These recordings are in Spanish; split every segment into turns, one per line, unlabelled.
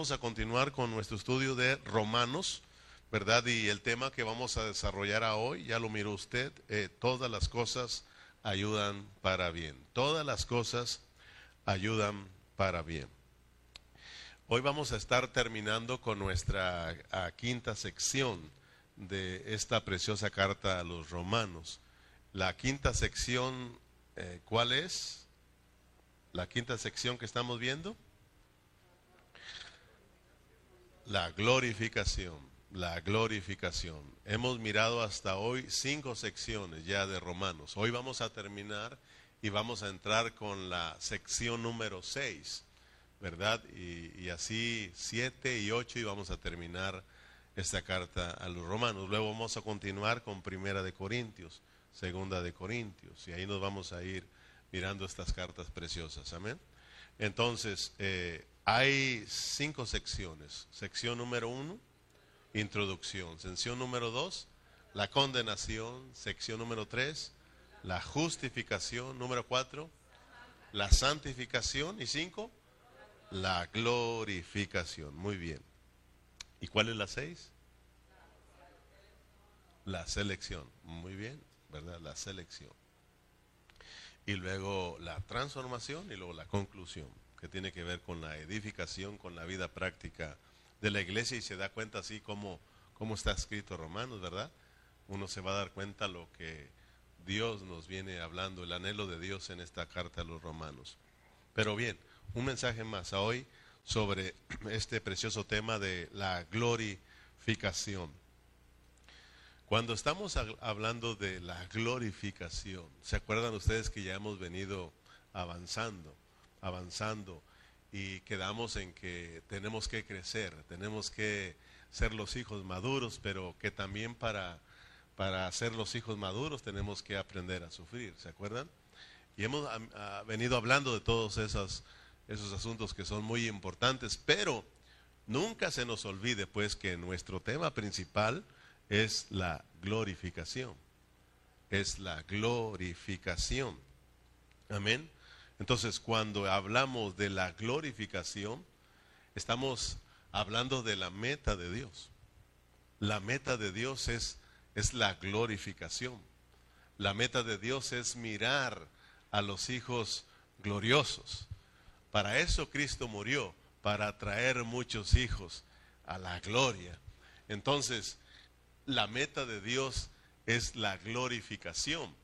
vamos a continuar con nuestro estudio de Romanos, ¿verdad? Y el tema que vamos a desarrollar hoy, ya lo miró usted, eh, todas las cosas ayudan para bien. Todas las cosas ayudan para bien. Hoy vamos a estar terminando con nuestra quinta sección de esta preciosa carta a los romanos. La quinta sección, eh, ¿cuál es? La quinta sección que estamos viendo. La glorificación, la glorificación. Hemos mirado hasta hoy cinco secciones ya de Romanos. Hoy vamos a terminar y vamos a entrar con la sección número seis ¿verdad? Y, así siete y ocho y vamos a terminar esta carta a los romanos. Luego vamos a continuar con Primera de Corintios, Segunda de Corintios, y ahí nos vamos a ir mirando estas cartas preciosas. Amén. Entonces, eh, hay cinco secciones. Sección número uno, introducción. Sección número dos, la condenación. Sección número tres, la justificación. Número cuatro, la santificación. Y cinco, la glorificación. Muy bien. ¿Y cuál es la seis? La selección. Muy bien, ¿verdad? La selección. Y luego la transformación y luego la conclusión, que tiene que ver con la edificación, con la vida práctica de la iglesia y se da cuenta así como, está escrito Romanos, ¿verdad? Uno se va a dar cuenta lo que Dios nos viene hablando, el anhelo de Dios en esta carta a los romanos. Pero bien, un mensaje más a hoy sobre este precioso tema de la glorificación. Cuando estamos hablando de la glorificación, ¿se acuerdan ustedes que ya hemos venido avanzando, avanzando y quedamos en que tenemos que crecer, tenemos que ser los hijos maduros, pero que también para, para ser los hijos maduros tenemos que aprender a sufrir, ¿se acuerdan? Y hemos venido hablando de todos esos esos asuntos que son muy importantes, pero nunca se nos olvide pues que nuestro tema principal es la glorificación. Es la glorificación. Amén. Entonces, cuando hablamos de la glorificación, estamos hablando de la meta de Dios. La meta de Dios es, es la glorificación. La meta de Dios es mirar a los hijos gloriosos. Para eso Cristo murió, para traer muchos hijos a la gloria. Entonces, la meta de Dios es la glorificación.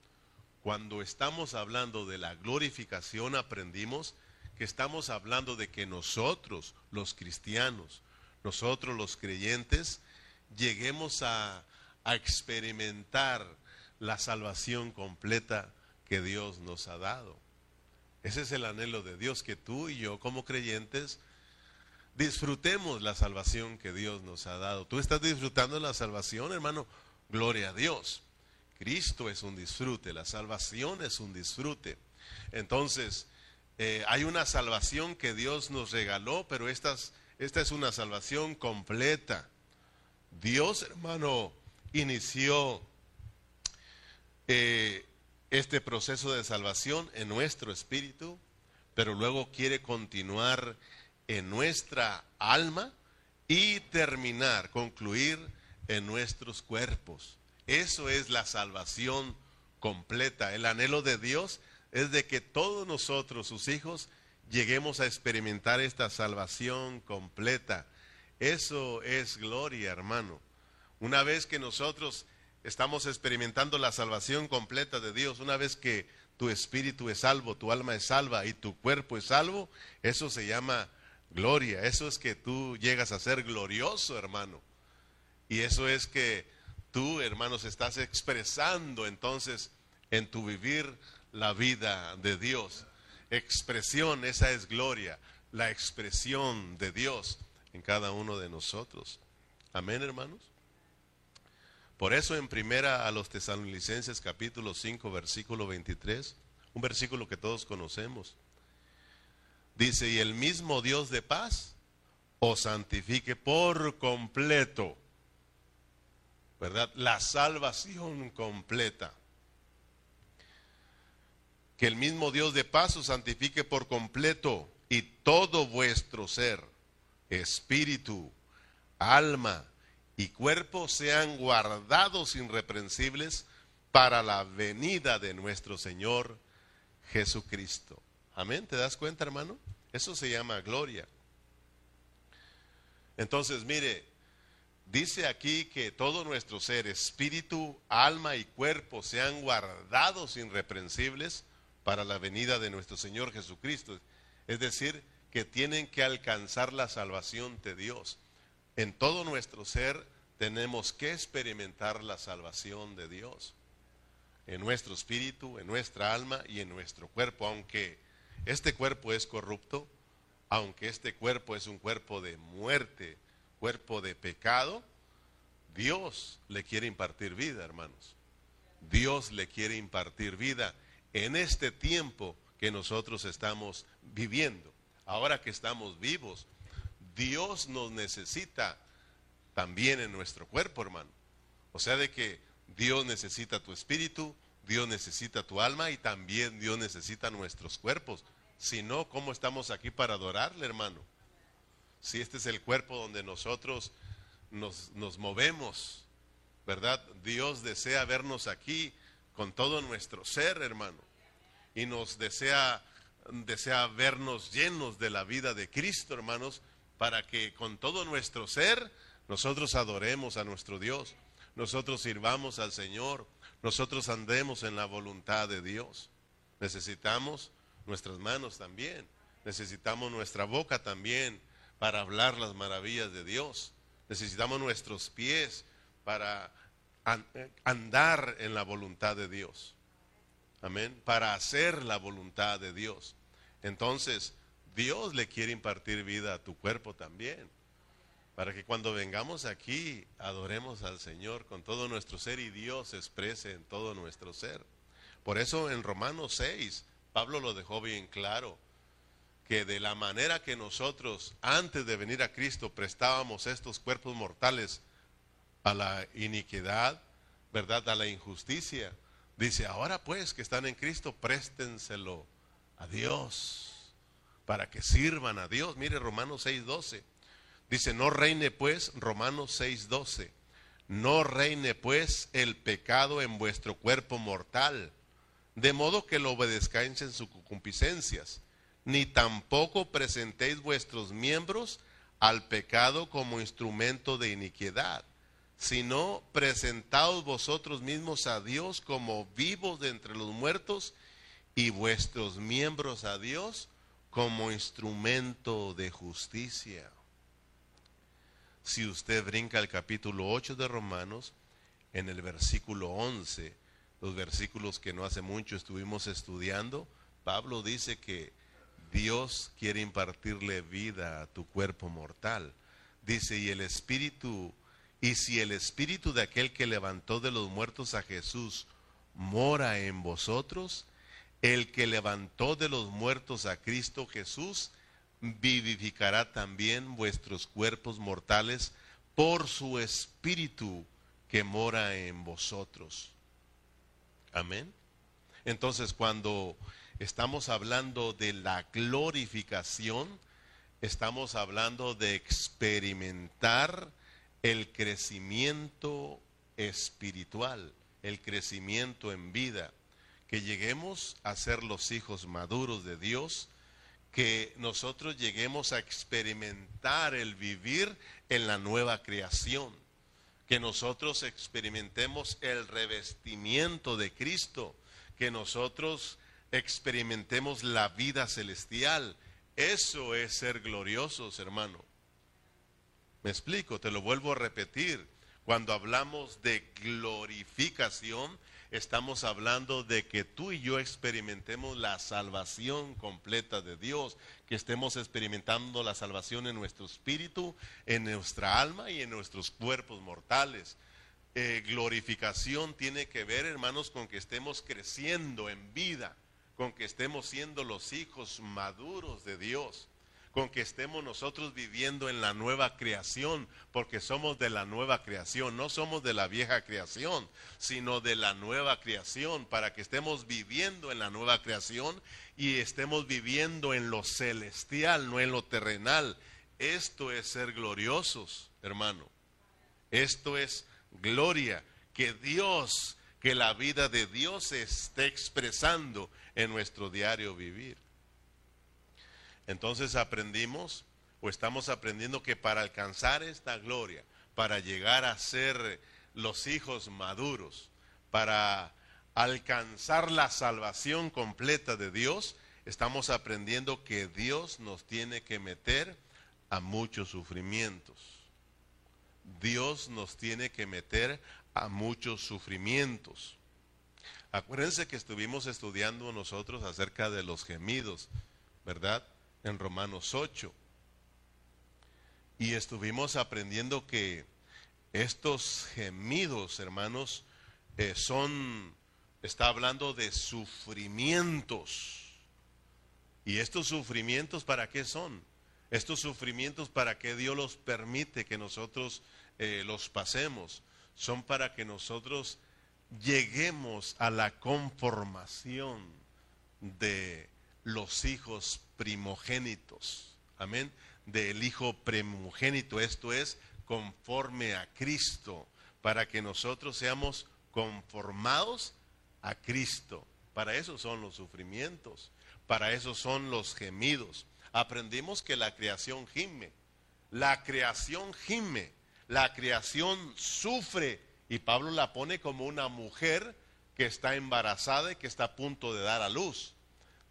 Cuando estamos hablando de la glorificación, aprendimos que estamos hablando de que nosotros, los cristianos, nosotros los creyentes, lleguemos a, experimentar la salvación completa que Dios nos ha dado. Ese es el anhelo de Dios, que tú y yo como creyentes disfrutemos la salvación que Dios nos ha dado. ¿Tú estás disfrutando la salvación, hermano? Gloria a Dios. Cristo es un disfrute, la salvación es un disfrute. Entonces, eh, hay una salvación que Dios nos regaló, pero esta, es una salvación completa. Dios, hermano, inició eh, este proceso de salvación en nuestro espíritu, pero luego quiere continuar en nuestra alma y terminar, concluir en nuestros cuerpos. Eso es la salvación completa. El anhelo de Dios es de que todos nosotros, sus hijos, lleguemos a experimentar esta salvación completa. Eso es gloria, hermano. Una vez que nosotros estamos experimentando la salvación completa de Dios. Una vez que tu espíritu es salvo, tu alma es salva y tu cuerpo es salvo, eso se llama gloria. Eso es que tú llegas a ser glorioso, hermano. Y eso es que tú, hermanos, estás expresando entonces en tu vivir la vida de Dios. Expresión, esa es gloria, la expresión de Dios en cada uno de nosotros. Amén, hermanos. Por eso en primera a los tesalonicenses capítulo 5 versículo 23, un versículo que todos conocemos, dice, y el mismo Dios de paz os santifique por completo, ¿verdad? La salvación completa. Que el mismo Dios de paz os santifique por completo y todo vuestro ser, espíritu, alma y cuerpo sean guardados irreprensibles para la venida de nuestro Señor Jesucristo. Amén, ¿te das cuenta, hermano? Eso se llama gloria. Entonces, mire, dice aquí que todo nuestro ser, espíritu, alma y cuerpo sean guardados irreprensibles para la venida de nuestro Señor Jesucristo. Es decir, que tienen que alcanzar la salvación de Dios. En todo nuestro ser tenemos que experimentar la salvación de Dios. En nuestro espíritu, en nuestra alma y en nuestro cuerpo, aunque este cuerpo es corrupto, aunque este cuerpo es un cuerpo de muerte, cuerpo de pecado, Dios le quiere impartir vida, hermanos. Dios le quiere impartir vida en este tiempo que nosotros estamos viviendo. Ahora que estamos vivos, Dios nos necesita también en nuestro cuerpo, hermano. O sea, de que Dios necesita tu espíritu, Dios necesita tu alma y también Dios necesita nuestros cuerpos. Si no, ¿cómo estamos aquí para adorarle, hermano? Si este es el cuerpo donde nosotros nos, nos movemos, ¿verdad? Dios desea vernos aquí con todo nuestro ser, hermano. Y nos desea, desea vernos llenos de la vida de Cristo, hermanos, para que con todo nuestro ser nosotros adoremos a nuestro Dios, nosotros sirvamos al Señor, nosotros andemos en la voluntad de Dios. Necesitamos nuestras manos también. Necesitamos nuestra boca también para hablar las maravillas de Dios. Necesitamos nuestros pies para andar en la voluntad de Dios. Amén. Para hacer la voluntad de Dios. Entonces, Dios le quiere impartir vida a tu cuerpo también. Para que cuando vengamos aquí adoremos al Señor con todo nuestro ser y Dios se exprese en todo nuestro ser. Por eso en Romanos 6 Pablo lo dejó bien claro, que de la manera que nosotros antes de venir a Cristo prestábamos estos cuerpos mortales a la iniquidad, ¿verdad? A la injusticia. Dice, ahora pues que están en Cristo, préstenselo a Dios, para que sirvan a Dios. Mire Romanos 6.12. Dice, no reine pues, Romanos 6.12, no reine pues el pecado en vuestro cuerpo mortal de modo que lo obedezcáis en sus concupiscencias, ni tampoco presentéis vuestros miembros al pecado como instrumento de iniquidad, sino presentaos vosotros mismos a Dios como vivos de entre los muertos y vuestros miembros a Dios como instrumento de justicia. Si usted brinca al capítulo 8 de Romanos, en el versículo 11, los versículos que no hace mucho estuvimos estudiando, Pablo dice que Dios quiere impartirle vida a tu cuerpo mortal. Dice, y el espíritu, y si el espíritu de aquel que levantó de los muertos a Jesús mora en vosotros, el que levantó de los muertos a Cristo Jesús, vivificará también vuestros cuerpos mortales por su espíritu que mora en vosotros. Amén. Entonces, cuando estamos hablando de la glorificación, estamos hablando de experimentar el crecimiento espiritual, el crecimiento en vida, que lleguemos a ser los hijos maduros de Dios, que nosotros lleguemos a experimentar el vivir en la nueva creación que nosotros experimentemos el revestimiento de Cristo, que nosotros experimentemos la vida celestial. Eso es ser gloriosos, hermano. Me explico, te lo vuelvo a repetir. Cuando hablamos de glorificación, estamos hablando de que tú y yo experimentemos la salvación completa de Dios, que estemos experimentando la salvación en nuestro espíritu, en nuestra alma y en nuestros cuerpos mortales. Eh, glorificación tiene que ver, hermanos, con que estemos creciendo en vida, con que estemos siendo los hijos maduros de Dios con que estemos nosotros viviendo en la nueva creación, porque somos de la nueva creación, no somos de la vieja creación, sino de la nueva creación, para que estemos viviendo en la nueva creación y estemos viviendo en lo celestial, no en lo terrenal, Esto es ser gloriosos, hermano. Esto es gloria, que Dios, que la vida de Dios se esté expresando en nuestro diario vivir. Entonces aprendimos o estamos aprendiendo que para alcanzar esta gloria, para llegar a ser los hijos maduros, para alcanzar la salvación completa de Dios, estamos aprendiendo que Dios nos tiene que meter a muchos sufrimientos. Dios nos tiene que meter a muchos sufrimientos. Acuérdense que estuvimos estudiando nosotros acerca de los gemidos, ¿verdad? En Romanos 8. Y estuvimos aprendiendo que estos gemidos, hermanos, eh, son, está hablando de sufrimientos. ¿Y estos sufrimientos para qué son? Estos sufrimientos para que Dios los permite que nosotros eh, los pasemos. Son para que nosotros lleguemos a la conformación de los hijos primogénitos. Amén. Del hijo primogénito. Esto es conforme a Cristo. Para que nosotros seamos conformados a Cristo. Para eso son los sufrimientos. Para eso son los gemidos. Aprendimos que la creación gime. La creación gime. La creación sufre. Y Pablo la pone como una mujer que está embarazada y que está a punto de dar a luz.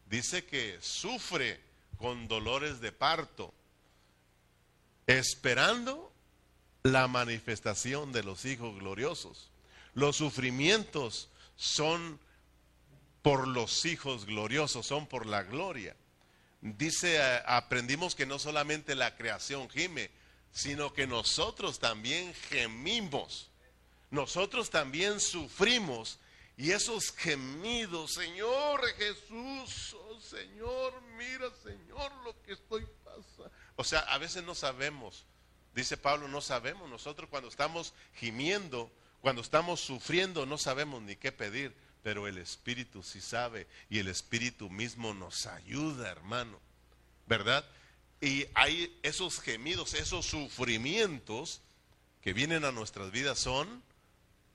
Dice que sufre con dolores de parto, esperando la manifestación de los hijos gloriosos. Los sufrimientos son por los hijos gloriosos, son por la gloria. Dice, eh, aprendimos que no solamente la creación gime, sino que nosotros también gemimos. Nosotros también sufrimos. Y esos gemidos, Señor Jesús, oh Señor, mira Señor lo que estoy pasando. O sea, a veces no sabemos. Dice Pablo, no sabemos. Nosotros cuando estamos gimiendo, cuando estamos sufriendo, no sabemos ni qué pedir pero el Espíritu sí sabe y el Espíritu mismo nos ayuda, hermano. ¿Verdad? Y hay esos gemidos, esos sufrimientos que vienen a nuestras vidas son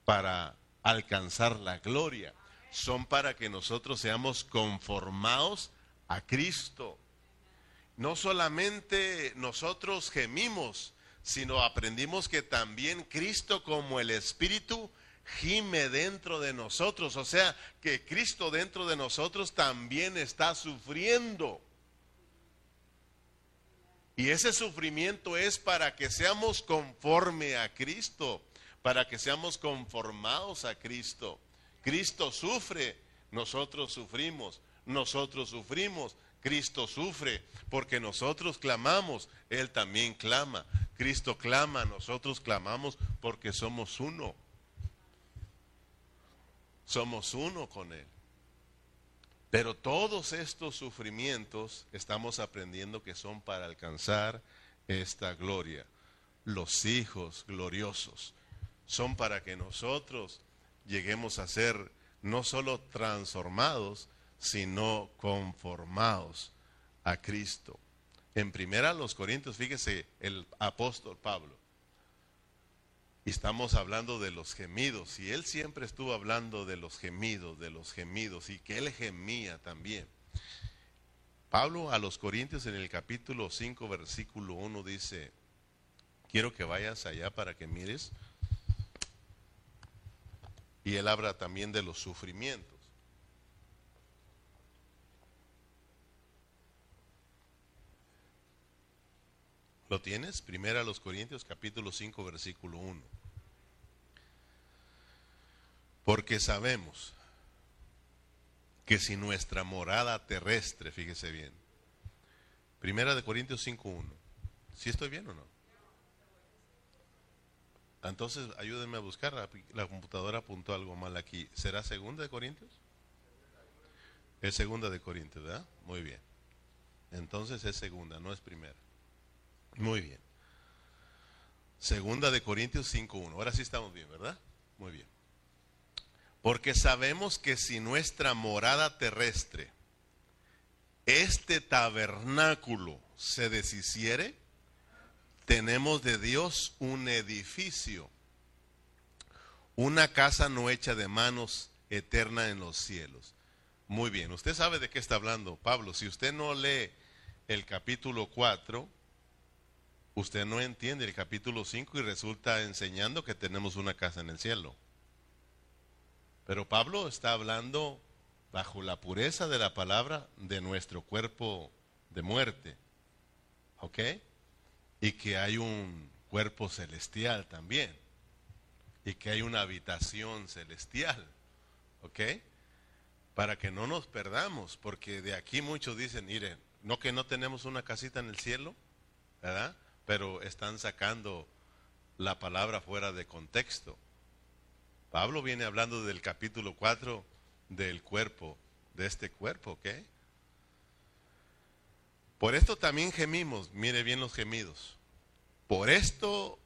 para alcanzar la gloria, son para que nosotros seamos conformados a Cristo. No solamente nosotros gemimos, sino aprendimos que también Cristo como el Espíritu gime dentro de nosotros, o sea, que Cristo dentro de nosotros también está sufriendo. Y ese sufrimiento es para que seamos conforme a Cristo, para que seamos conformados a Cristo. Cristo sufre, nosotros sufrimos, nosotros sufrimos, Cristo sufre, porque nosotros clamamos, Él también clama. Cristo clama, nosotros clamamos porque somos uno somos uno con Él. Pero todos estos sufrimientos estamos aprendiendo que son para alcanzar esta gloria. Los hijos gloriosos son para que nosotros lleguemos a ser no solo transformados, sino conformados a Cristo. En primera los Corintios, fíjese el apóstol Pablo, estamos hablando de los gemidos. Y él siempre estuvo hablando de los gemidos, de los gemidos, y que él gemía también. Pablo a los Corintios en el capítulo 5, versículo 1 dice, quiero que vayas allá para que mires. Y él habla también de los sufrimientos. ¿Lo tienes? Primera a los Corintios capítulo 5 versículo 1. Porque sabemos que si nuestra morada terrestre, fíjese bien, Primera de Corintios 5.1, ¿sí estoy bien o no? Entonces ayúdenme a buscar, la computadora apuntó algo mal aquí. ¿Será segunda de Corintios? Es segunda de Corintios, ¿verdad? Muy bien. Entonces es segunda, no es primera. Muy bien. Segunda de Corintios 5.1. Ahora sí estamos bien, ¿verdad? Muy bien. Porque sabemos que si nuestra morada terrestre, este tabernáculo, se deshiciere, tenemos de Dios un edificio, una casa no hecha de manos, eterna en los cielos. Muy bien, usted sabe de qué está hablando Pablo. Si usted no lee el capítulo 4, usted no entiende el capítulo 5 y resulta enseñando que tenemos una casa en el cielo. Pero Pablo está hablando bajo la pureza de la palabra de nuestro cuerpo de muerte. ¿Ok? Y que hay un cuerpo celestial también. Y que hay una habitación celestial. ¿Ok? Para que no nos perdamos, porque de aquí muchos dicen, miren, no que no tenemos una casita en el cielo, ¿verdad? Pero están sacando la palabra fuera de contexto. Pablo viene hablando del capítulo 4 del cuerpo, de este cuerpo, ¿ok? Por esto también gemimos, mire bien los gemidos. Por esto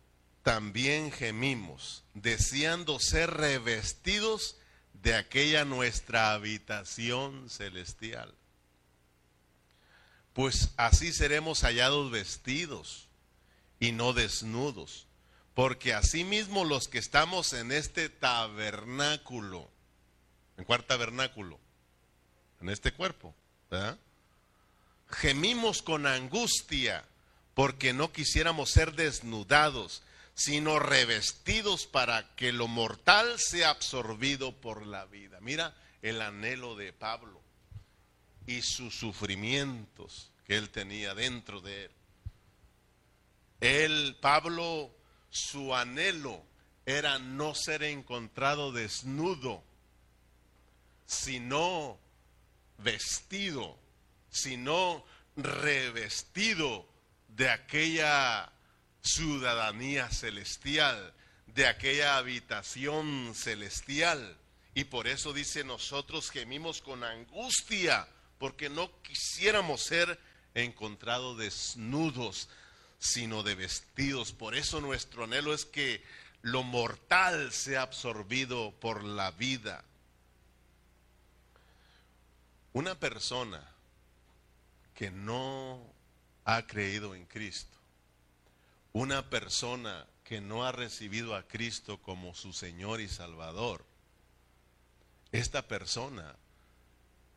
también gemimos, deseando ser revestidos de aquella nuestra habitación celestial. Pues así seremos hallados vestidos y no desnudos, porque asimismo los que estamos en este tabernáculo, ¿en cuál tabernáculo? En este cuerpo. Gemimos con angustia porque no quisiéramos ser desnudados, sino revestidos para que lo mortal sea absorbido por la vida. Mira el anhelo de Pablo y sus sufrimientos que él tenía dentro de él. Él, Pablo, su anhelo era no ser encontrado desnudo, sino vestido, sino revestido de aquella ciudadanía celestial, de aquella habitación celestial. Y por eso dice, nosotros gemimos con angustia, porque no quisiéramos ser encontrados desnudos, sino de vestidos. Por eso nuestro anhelo es que lo mortal sea absorbido por la vida. Una persona que no ha creído en Cristo una persona que no ha recibido a Cristo como su Señor y Salvador, esta persona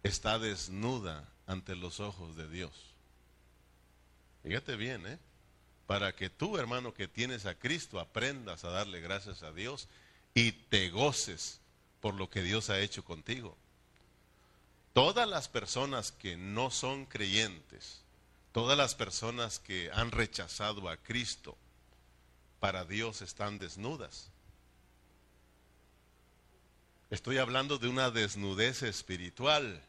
está desnuda ante los ojos de Dios. Fíjate bien, ¿eh? Para que tú, hermano, que tienes a Cristo, aprendas a darle gracias a Dios y te goces por lo que Dios ha hecho contigo. Todas las personas que no son creyentes, Todas las personas que han rechazado a Cristo para Dios están desnudas. Estoy hablando de una desnudez espiritual.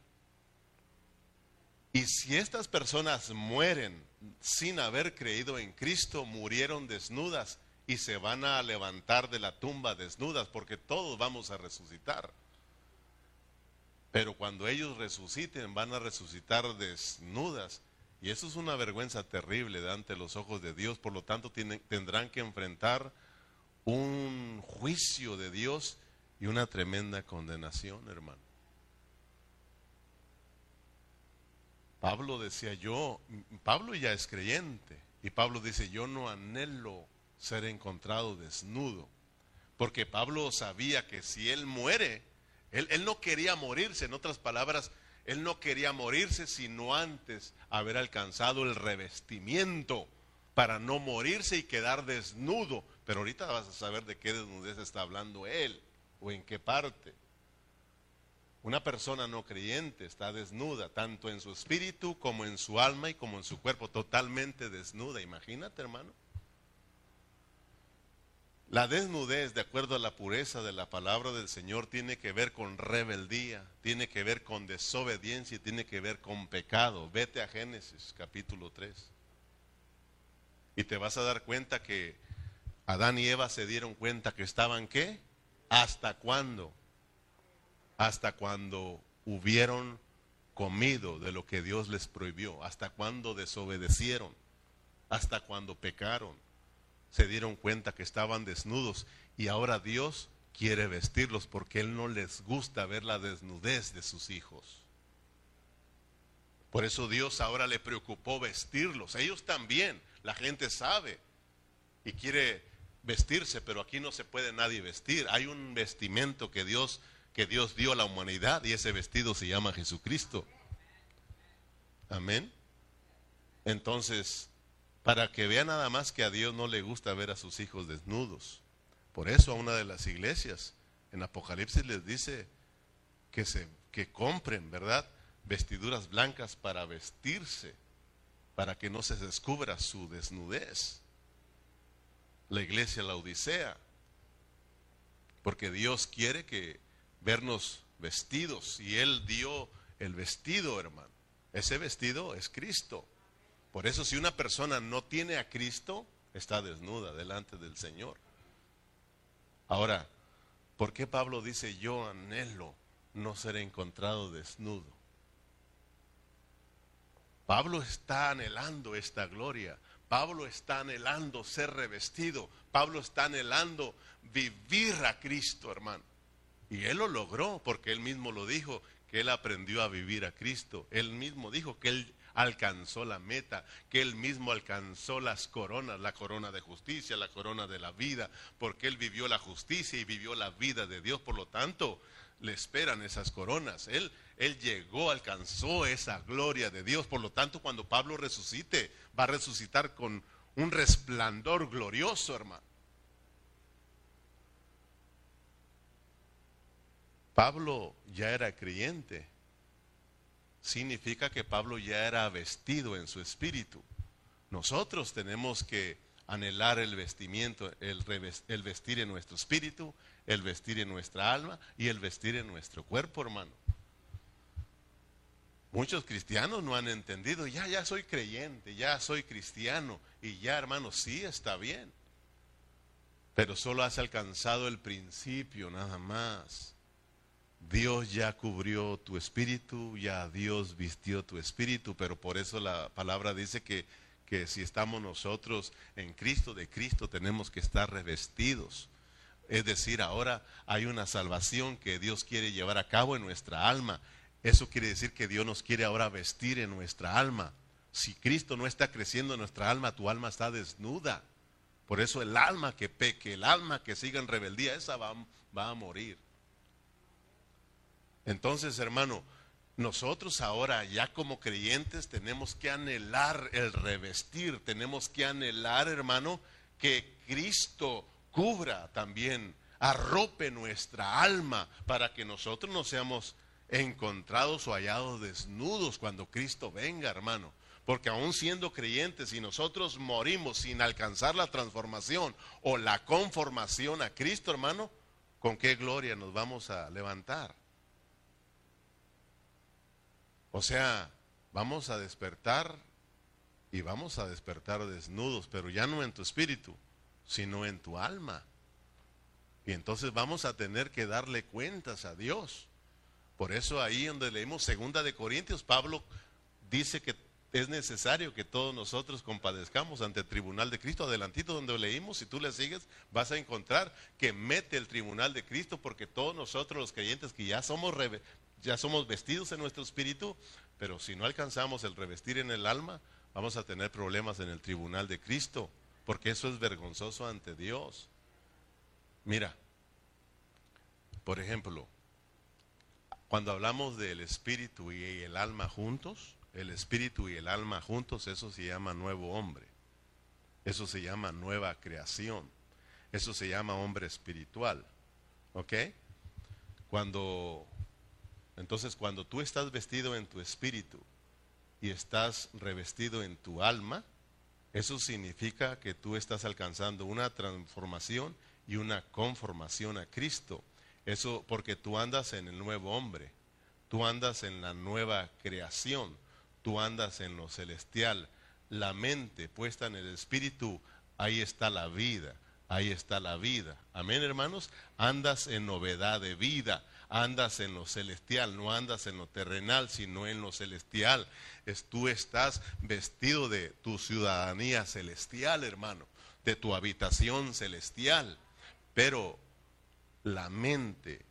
Y si estas personas mueren sin haber creído en Cristo, murieron desnudas y se van a levantar de la tumba desnudas, porque todos vamos a resucitar. Pero cuando ellos resuciten, van a resucitar desnudas y eso es una vergüenza terrible ante los ojos de Dios, por lo tanto tendrán que enfrentar un juicio de Dios y una tremenda condenación, hermano. Pablo decía yo, Pablo ya es creyente, y Pablo dice, yo no anhelo ser encontrado desnudo, porque Pablo sabía que si él muere, él, él no quería morirse, en otras palabras, él no quería morirse sino antes haber alcanzado el revestimiento para no morirse y quedar desnudo. Pero ahorita vas a saber de qué desnudez está hablando él o en qué parte. Una persona no creyente está desnuda, tanto en su espíritu como en su alma y como en su cuerpo, totalmente desnuda. Imagínate, hermano. La desnudez, de acuerdo a la pureza de la palabra del Señor, tiene que ver con rebeldía, tiene que ver con desobediencia, tiene que ver con pecado. Vete a Génesis capítulo 3. Y te vas a dar cuenta que Adán y Eva se dieron cuenta que estaban qué? ¿Hasta cuándo? Hasta cuando hubieron comido de lo que Dios les prohibió, hasta cuando desobedecieron, hasta cuando pecaron se dieron cuenta que estaban desnudos y ahora Dios quiere vestirlos porque Él no les gusta ver la desnudez de sus hijos. Por eso Dios ahora le preocupó vestirlos. Ellos también, la gente sabe y quiere vestirse, pero aquí no se puede nadie vestir. Hay un vestimento que Dios que Dios dio a la humanidad y ese vestido se llama Jesucristo. Amén. Entonces, para que vea nada más que a Dios no le gusta ver a sus hijos desnudos. Por eso a una de las iglesias en Apocalipsis les dice que se que compren, ¿verdad? Vestiduras blancas para vestirse, para que no se descubra su desnudez. La iglesia la Odisea, porque Dios quiere que vernos vestidos y Él dio el vestido, hermano. Ese vestido es Cristo. Por eso si una persona no tiene a Cristo, está desnuda delante del Señor. Ahora, ¿por qué Pablo dice yo anhelo no ser encontrado desnudo? Pablo está anhelando esta gloria. Pablo está anhelando ser revestido. Pablo está anhelando vivir a Cristo, hermano. Y él lo logró porque él mismo lo dijo, que él aprendió a vivir a Cristo. Él mismo dijo que él alcanzó la meta, que él mismo alcanzó las coronas, la corona de justicia, la corona de la vida, porque él vivió la justicia y vivió la vida de Dios. Por lo tanto, le esperan esas coronas. Él, él llegó, alcanzó esa gloria de Dios. Por lo tanto, cuando Pablo resucite, va a resucitar con un resplandor glorioso, hermano. Pablo ya era creyente. Significa que Pablo ya era vestido en su espíritu. Nosotros tenemos que anhelar el vestimiento, el, el vestir en nuestro espíritu, el vestir en nuestra alma y el vestir en nuestro cuerpo, hermano. Muchos cristianos no han entendido, ya, ya soy creyente, ya soy cristiano y ya, hermano, sí está bien. Pero solo has alcanzado el principio, nada más. Dios ya cubrió tu espíritu, ya Dios vistió tu espíritu, pero por eso la palabra dice que, que si estamos nosotros en Cristo, de Cristo tenemos que estar revestidos. Es decir, ahora hay una salvación que Dios quiere llevar a cabo en nuestra alma. Eso quiere decir que Dios nos quiere ahora vestir en nuestra alma. Si Cristo no está creciendo en nuestra alma, tu alma está desnuda. Por eso el alma que peque, el alma que siga en rebeldía, esa va, va a morir. Entonces, hermano, nosotros ahora ya como creyentes tenemos que anhelar el revestir, tenemos que anhelar, hermano, que Cristo cubra también, arrope nuestra alma para que nosotros no seamos encontrados o hallados desnudos cuando Cristo venga, hermano. Porque aún siendo creyentes, si nosotros morimos sin alcanzar la transformación o la conformación a Cristo, hermano, ¿con qué gloria nos vamos a levantar? O sea, vamos a despertar y vamos a despertar desnudos, pero ya no en tu espíritu, sino en tu alma. Y entonces vamos a tener que darle cuentas a Dios. Por eso ahí donde leímos segunda de Corintios, Pablo dice que es necesario que todos nosotros compadezcamos ante el tribunal de Cristo. Adelantito donde leímos, si tú le sigues, vas a encontrar que mete el tribunal de Cristo porque todos nosotros los creyentes que ya somos ya somos vestidos en nuestro espíritu, pero si no alcanzamos el revestir en el alma, vamos a tener problemas en el tribunal de Cristo, porque eso es vergonzoso ante Dios. Mira, por ejemplo, cuando hablamos del espíritu y el alma juntos, el espíritu y el alma juntos, eso se llama nuevo hombre. Eso se llama nueva creación. Eso se llama hombre espiritual. ¿Ok? Cuando entonces, cuando tú estás vestido en tu espíritu y estás revestido en tu alma, eso significa que tú estás alcanzando una transformación y una conformación a Cristo. Eso porque tú andas en el nuevo hombre, tú andas en la nueva creación, tú andas en lo celestial. La mente puesta en el espíritu, ahí está la vida, ahí está la vida. Amén, hermanos. Andas en novedad de vida andas en lo celestial, no andas en lo terrenal, sino en lo celestial. Es, tú estás vestido de tu ciudadanía celestial, hermano, de tu habitación celestial. Pero la mente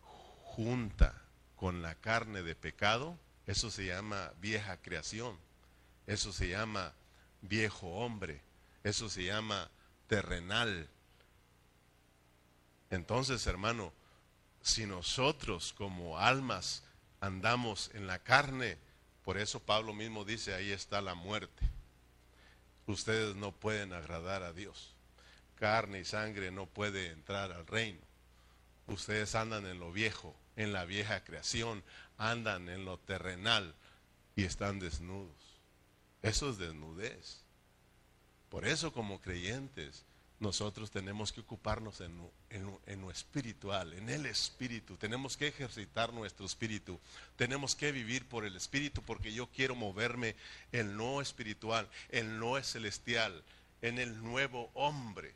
junta con la carne de pecado, eso se llama vieja creación, eso se llama viejo hombre, eso se llama terrenal. Entonces, hermano, si nosotros como almas andamos en la carne, por eso Pablo mismo dice, ahí está la muerte. Ustedes no pueden agradar a Dios. Carne y sangre no puede entrar al reino. Ustedes andan en lo viejo, en la vieja creación, andan en lo terrenal y están desnudos. Eso es desnudez. Por eso como creyentes nosotros tenemos que ocuparnos en, lo espiritual, en el espíritu. Tenemos que ejercitar nuestro espíritu. Tenemos que vivir por el espíritu porque yo quiero moverme en lo espiritual, en lo celestial, en el nuevo hombre.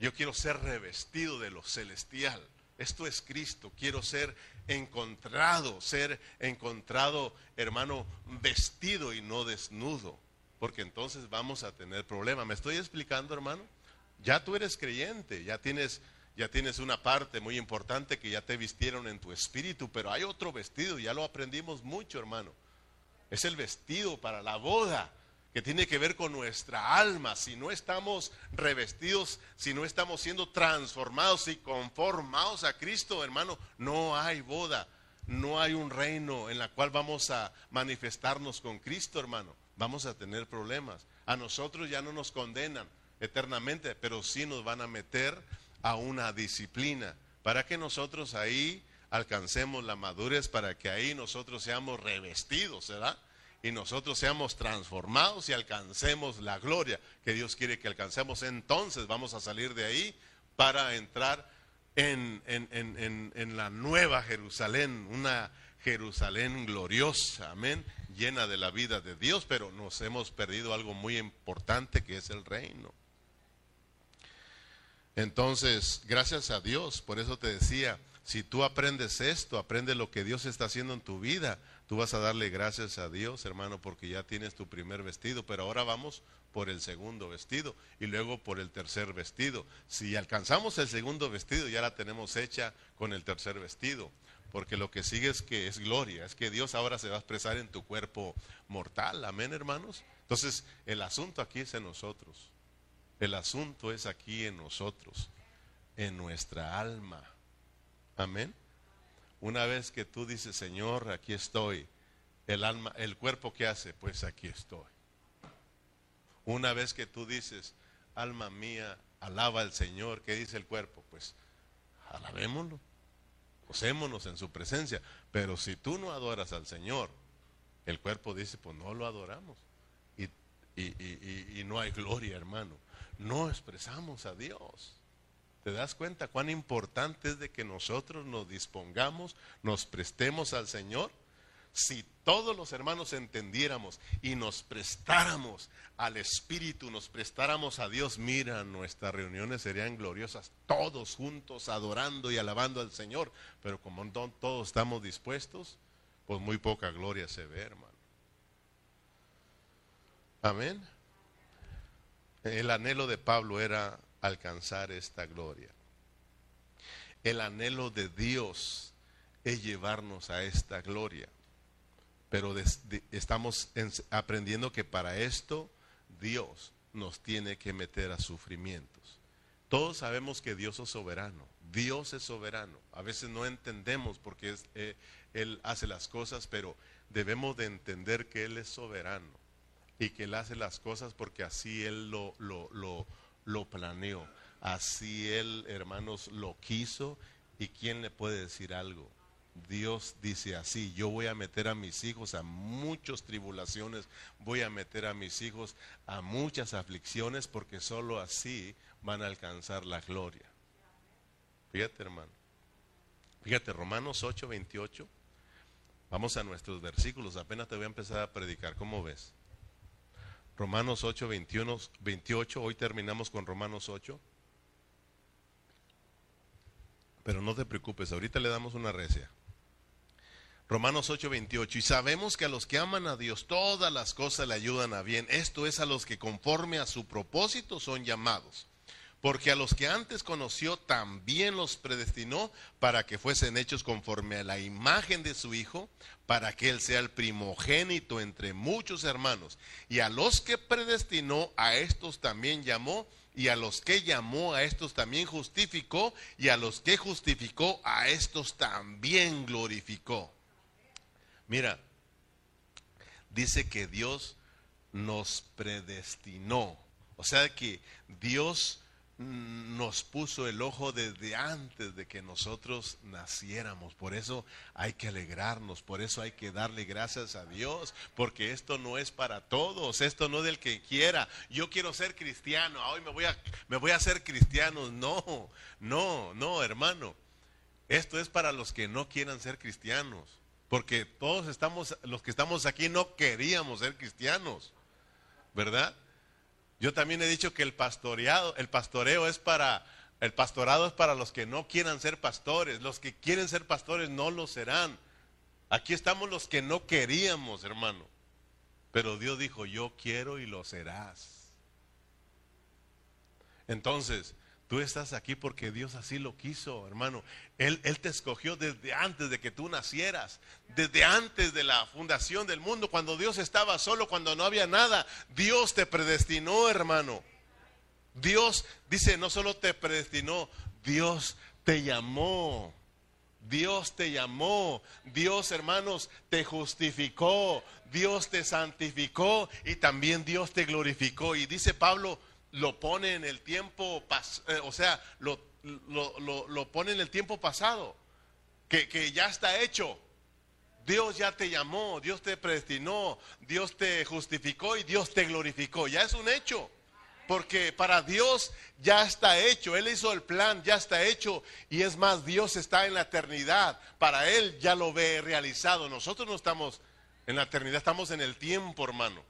Yo quiero ser revestido de lo celestial. Esto es Cristo. Quiero ser encontrado, ser encontrado, hermano, vestido y no desnudo. Porque entonces vamos a tener problemas. ¿Me estoy explicando, hermano? Ya tú eres creyente, ya tienes, ya tienes una parte muy importante que ya te vistieron en tu espíritu, pero hay otro vestido, ya lo aprendimos mucho, hermano. Es el vestido para la boda, que tiene que ver con nuestra alma. Si no estamos revestidos, si no estamos siendo transformados y conformados a Cristo, hermano, no hay boda, no hay un reino en la cual vamos a manifestarnos con Cristo, hermano. Vamos a tener problemas. A nosotros ya no nos condenan, eternamente, pero sí nos van a meter a una disciplina para que nosotros ahí alcancemos la madurez, para que ahí nosotros seamos revestidos, ¿verdad? Y nosotros seamos transformados y alcancemos la gloria que Dios quiere que alcancemos. Entonces vamos a salir de ahí para entrar en, en la nueva Jerusalén, una Jerusalén gloriosa, amén, llena de la vida de Dios, pero nos hemos perdido algo muy importante que es el reino. Entonces, gracias a Dios, por eso te decía, si tú aprendes esto, aprende lo que Dios está haciendo en tu vida, tú vas a darle gracias a Dios, hermano, porque ya tienes tu primer vestido, pero ahora vamos por el segundo vestido y luego por el tercer vestido. Si alcanzamos el segundo vestido, ya la tenemos hecha con el tercer vestido, porque lo que sigue es que es gloria, es que Dios ahora se va a expresar en tu cuerpo mortal, amén, hermanos. Entonces, el asunto aquí es en nosotros. El asunto es aquí en nosotros, en nuestra alma. Amén. Una vez que tú dices, Señor, aquí estoy, el alma, el cuerpo que hace, pues aquí estoy. Una vez que tú dices, alma mía, alaba al Señor, ¿qué dice el cuerpo? Pues alabémoslo, gosémonos en su presencia. Pero si tú no adoras al Señor, el cuerpo dice, pues no lo adoramos. Y no hay gloria, hermano no expresamos a Dios. ¿Te das cuenta cuán importante es de que nosotros nos dispongamos, nos prestemos al Señor? Si todos los hermanos entendiéramos y nos prestáramos al Espíritu, nos prestáramos a Dios, mira, nuestras reuniones serían gloriosas, todos juntos adorando y alabando al Señor. Pero como no todos estamos dispuestos, pues muy poca gloria se ve, hermano. Amén. El anhelo de Pablo era alcanzar esta gloria. El anhelo de Dios es llevarnos a esta gloria. Pero estamos aprendiendo que para esto Dios nos tiene que meter a sufrimientos. Todos sabemos que Dios es soberano. Dios es soberano. A veces no entendemos por qué eh, Él hace las cosas, pero debemos de entender que Él es soberano y que Él hace las cosas porque así Él lo, lo, lo, lo planeó. Así Él, hermanos, lo quiso. ¿Y quién le puede decir algo? Dios dice así, yo voy a meter a mis hijos a muchas tribulaciones, voy a meter a mis hijos a muchas aflicciones porque solo así van a alcanzar la gloria. Fíjate hermano, fíjate Romanos 8, 28, vamos a nuestros versículos, apenas te voy a empezar a predicar, ¿cómo ves? Romanos 8, 21, 28. Hoy terminamos con Romanos 8. Pero no te preocupes, ahorita le damos una recia. Romanos 8, 28. Y sabemos que a los que aman a Dios todas las cosas le ayudan a bien. Esto es a los que conforme a su propósito son llamados. Porque a los que antes conoció también los predestinó para que fuesen hechos conforme a la imagen de su Hijo, para que Él sea el primogénito entre muchos hermanos. Y a los que predestinó, a estos también llamó, y a los que llamó a estos también justificó, y a los que justificó a estos también glorificó. Mira, dice que Dios nos predestinó. O sea que Dios nos puso el ojo desde antes de que nosotros naciéramos. Por eso hay que alegrarnos, por eso hay que darle gracias a Dios, porque esto no es para todos, esto no es del que quiera. Yo quiero ser cristiano, hoy me voy a me voy a hacer cristiano. No, no, no, hermano. Esto es para los que no quieran ser cristianos, porque todos estamos los que estamos aquí no queríamos ser cristianos. ¿Verdad? Yo también he dicho que el pastoreado, el pastoreo es para, el pastorado es para los que no quieran ser pastores. Los que quieren ser pastores no lo serán. Aquí estamos los que no queríamos, hermano. Pero Dios dijo, yo quiero y lo serás. Entonces, Tú estás aquí porque Dios así lo quiso, hermano. Él, Él, te escogió desde antes de que tú nacieras, desde antes de la fundación del mundo, cuando Dios estaba solo, cuando no había nada. Dios te predestinó, hermano. Dios dice, no solo te predestinó, Dios te llamó. Dios te llamó, Dios hermanos te justificó, Dios te santificó y también Dios te glorificó. Y dice Pablo, lo pone en el tiempo, eh, o sea, lo, lo, pone en el tiempo pasado, que, que ya está hecho. Dios ya te llamó, Dios te predestinó, Dios te justificó y Dios te glorificó. Ya es un hecho. Porque para Dios ya está hecho, Él hizo el plan, ya está hecho. Y es más, Dios está en la eternidad. Para Él ya lo ve realizado. Nosotros no estamos en la eternidad, estamos en el tiempo, hermano.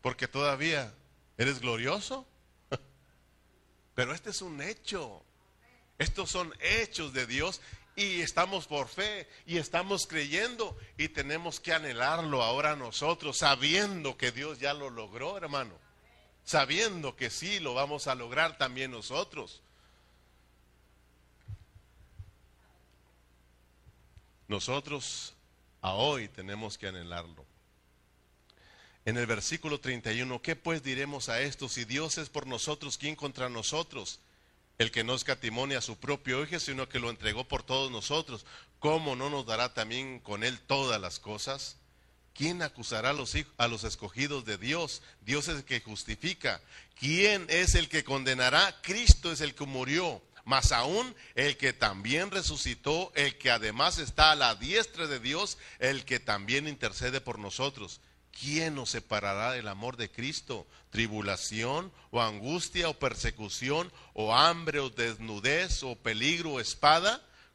Porque todavía eres glorioso. Pero este es un hecho. Estos son hechos de Dios y estamos por fe y estamos creyendo y tenemos que anhelarlo ahora nosotros, sabiendo que Dios ya lo logró, hermano. Sabiendo que sí lo vamos a lograr también nosotros. Nosotros a hoy tenemos que anhelarlo en el versículo 31, ¿qué pues diremos a esto? Si Dios es por nosotros, ¿quién contra nosotros? El que no escatimonia a su propio Hijo, sino que lo entregó por todos nosotros, ¿cómo no nos dará también con él todas las cosas? ¿Quién acusará a los, a los escogidos de Dios? Dios es el que justifica. ¿Quién es el que condenará? Cristo es el que murió. Más aún el que también resucitó, el que además está a la diestra de Dios, el que también intercede por nosotros. ¿Quién nos separará del amor de Cristo? ¿Tribulación o angustia o persecución o hambre o desnudez o peligro o espada?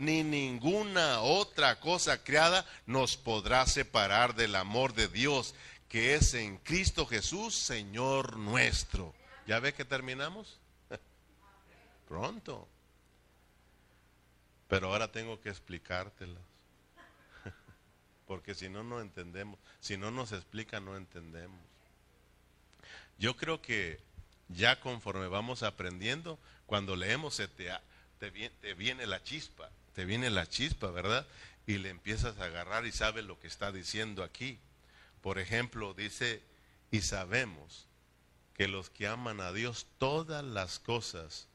ni ninguna otra cosa creada nos podrá separar del amor de Dios que es en Cristo Jesús, Señor nuestro. ¿Ya ve que terminamos? Pronto. Pero ahora tengo que explicártelas. Porque si no, no entendemos. Si no nos explica, no entendemos. Yo creo que ya conforme vamos aprendiendo, cuando leemos te, te, viene la chispa, te viene la chispa, ¿verdad? Y le empiezas a agarrar y sabes lo que está diciendo aquí. Por ejemplo, dice, y sabemos que los que aman a Dios, todas las cosas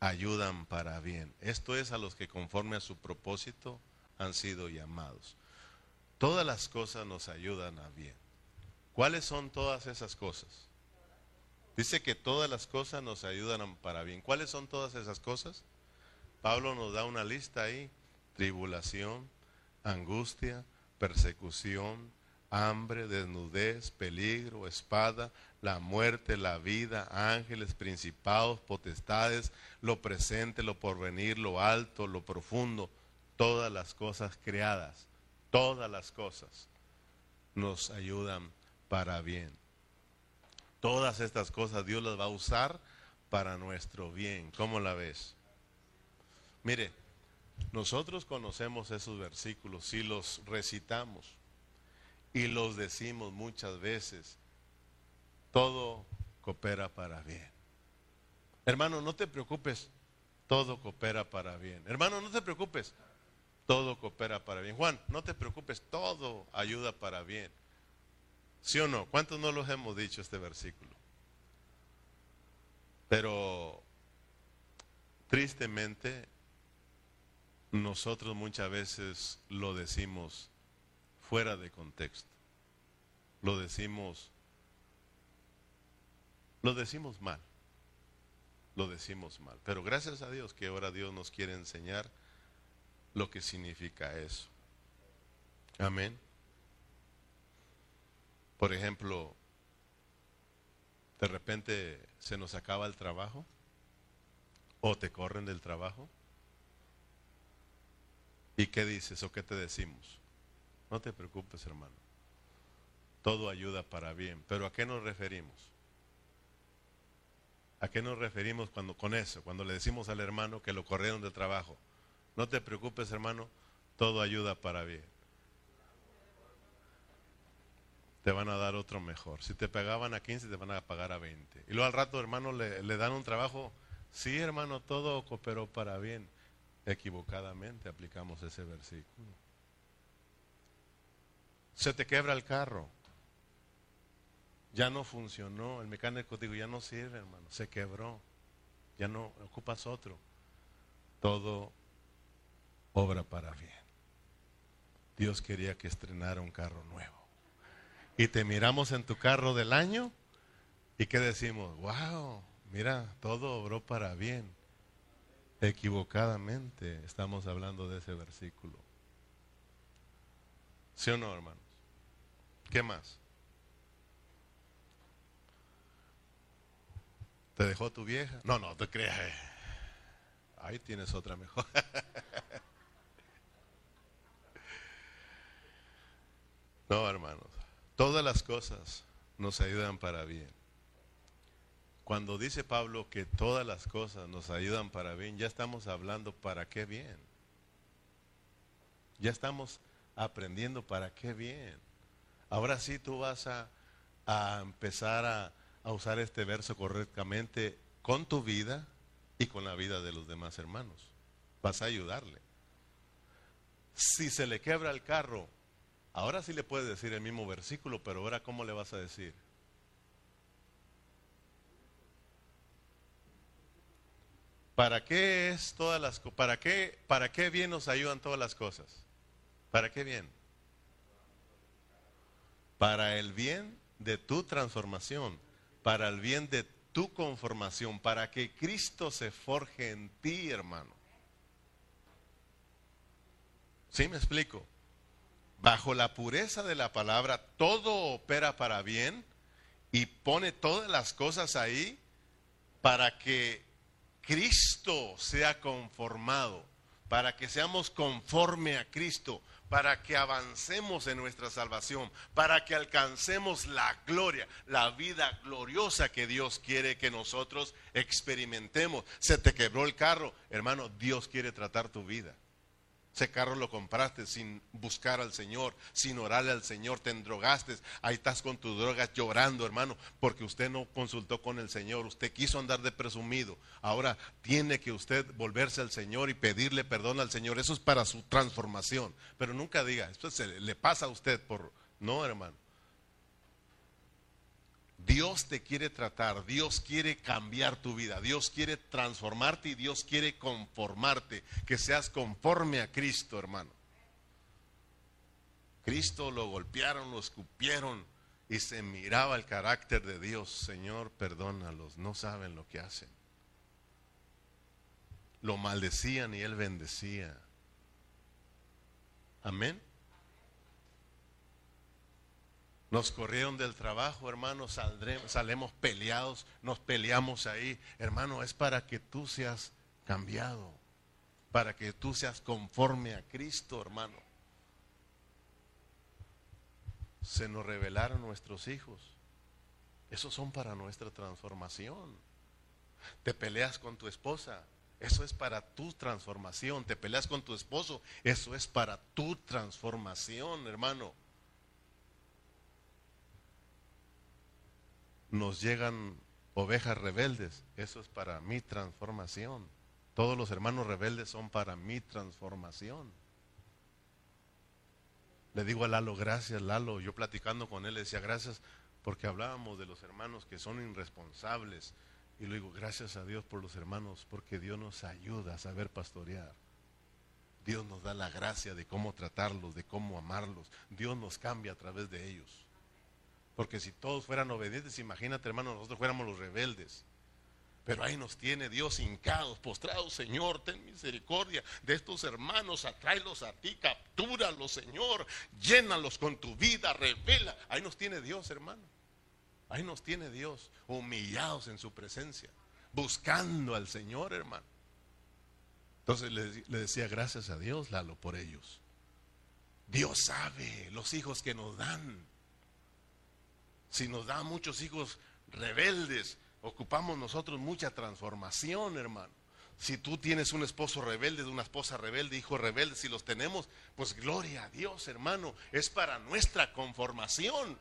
ayudan para bien. Esto es a los que conforme a su propósito han sido llamados. Todas las cosas nos ayudan a bien. ¿Cuáles son todas esas cosas? Dice que todas las cosas nos ayudan para bien. ¿Cuáles son todas esas cosas? Pablo nos da una lista ahí. Tribulación, angustia, persecución, hambre, desnudez, peligro, espada, la muerte, la vida, ángeles, principados, potestades, lo presente, lo porvenir, lo alto, lo profundo, todas las cosas creadas, todas las cosas nos ayudan para bien. Todas estas cosas Dios las va a usar para nuestro bien. ¿Cómo la ves? Mire, Nosotros conocemos esos versículos, si los recitamos y los decimos muchas veces, todo coopera para bien. Hermano, no te preocupes, todo coopera para bien. Hermano, no te preocupes, todo coopera para bien. Juan, no te preocupes, todo ayuda para bien. ¿Sí o no? ¿Cuántos no los hemos dicho este versículo? Pero tristemente nosotros muchas veces lo decimos fuera de contexto. Lo decimos lo decimos mal. Lo decimos mal. Pero gracias a Dios que ahora Dios nos quiere enseñar lo que significa eso. Amén. Por ejemplo, de repente se nos acaba el trabajo o te corren del trabajo. ¿Y qué dices o qué te decimos? No te preocupes, hermano. Todo ayuda para bien. Pero ¿a qué nos referimos? ¿A qué nos referimos cuando con eso? Cuando le decimos al hermano que lo corrieron del trabajo. No te preocupes, hermano, todo ayuda para bien. Te van a dar otro mejor. Si te pagaban a 15, te van a pagar a 20. Y luego al rato, hermano, le, le dan un trabajo. Sí, hermano, todo cooperó para bien. Equivocadamente aplicamos ese versículo. Se te quebra el carro. Ya no funcionó. El mecánico digo, ya no sirve, hermano. Se quebró. Ya no ocupas otro. Todo obra para bien. Dios quería que estrenara un carro nuevo. Y te miramos en tu carro del año y que decimos, wow, mira, todo obró para bien. Equivocadamente estamos hablando de ese versículo. ¿Sí o no, hermanos? ¿Qué más? ¿Te dejó tu vieja? No, no, te creas. Ahí tienes otra mejor. No, hermanos. Todas las cosas nos ayudan para bien. Cuando dice Pablo que todas las cosas nos ayudan para bien, ya estamos hablando para qué bien. Ya estamos aprendiendo para qué bien. Ahora sí tú vas a, empezar a, a usar este verso correctamente con tu vida y con la vida de los demás hermanos. Vas a ayudarle. Si se le quebra el carro, Ahora sí le puedes decir el mismo versículo, pero ahora ¿cómo le vas a decir? ¿Para qué es todas las para qué para qué bien nos ayudan todas las cosas? ¿Para qué bien? Para el bien de tu transformación, para el bien de tu conformación, para que Cristo se forje en ti, hermano. ¿Sí me explico? bajo la pureza de la palabra, todo opera para bien y pone todas las cosas ahí para que Cristo sea conformado, para que seamos conforme a Cristo, para que avancemos en nuestra salvación, para que alcancemos la gloria, la vida gloriosa que Dios quiere que nosotros experimentemos. Se te quebró el carro, hermano, Dios quiere tratar tu vida. Ese carro lo compraste sin buscar al Señor, sin orarle al Señor, te endrogaste, ahí estás con tus drogas llorando, hermano, porque usted no consultó con el Señor, usted quiso andar de presumido. Ahora tiene que usted volverse al Señor y pedirle perdón al Señor. Eso es para su transformación. Pero nunca diga, esto se le pasa a usted por... No, hermano. Dios te quiere tratar, Dios quiere cambiar tu vida, Dios quiere transformarte y Dios quiere conformarte, que seas conforme a Cristo, hermano. Cristo lo golpearon, lo escupieron y se miraba el carácter de Dios. Señor, perdónalos, no saben lo que hacen. Lo maldecían y él bendecía. Amén. Nos corrieron del trabajo, hermano, saldremos, salemos peleados, nos peleamos ahí. Hermano, es para que tú seas cambiado, para que tú seas conforme a Cristo, hermano. Se nos revelaron nuestros hijos. Esos son para nuestra transformación. Te peleas con tu esposa. Eso es para tu transformación. Te peleas con tu esposo. Eso es para tu transformación, hermano. Nos llegan ovejas rebeldes. Eso es para mi transformación. Todos los hermanos rebeldes son para mi transformación. Le digo a Lalo, gracias Lalo. Yo platicando con él le decía, gracias porque hablábamos de los hermanos que son irresponsables. Y le digo, gracias a Dios por los hermanos, porque Dios nos ayuda a saber pastorear. Dios nos da la gracia de cómo tratarlos, de cómo amarlos. Dios nos cambia a través de ellos. Porque si todos fueran obedientes, imagínate hermano, nosotros fuéramos los rebeldes. Pero ahí nos tiene Dios hincados, postrados, Señor, ten misericordia de estos hermanos, atráelos a ti, captúralos, Señor, llénalos con tu vida, revela. Ahí nos tiene Dios, hermano. Ahí nos tiene Dios, humillados en su presencia, buscando al Señor, hermano. Entonces le, le decía gracias a Dios, Lalo, por ellos. Dios sabe los hijos que nos dan. Si nos da muchos hijos rebeldes, ocupamos nosotros mucha transformación, hermano. Si tú tienes un esposo rebelde, de una esposa rebelde, hijo rebelde, si los tenemos, pues gloria a Dios, hermano. Es para nuestra conformación.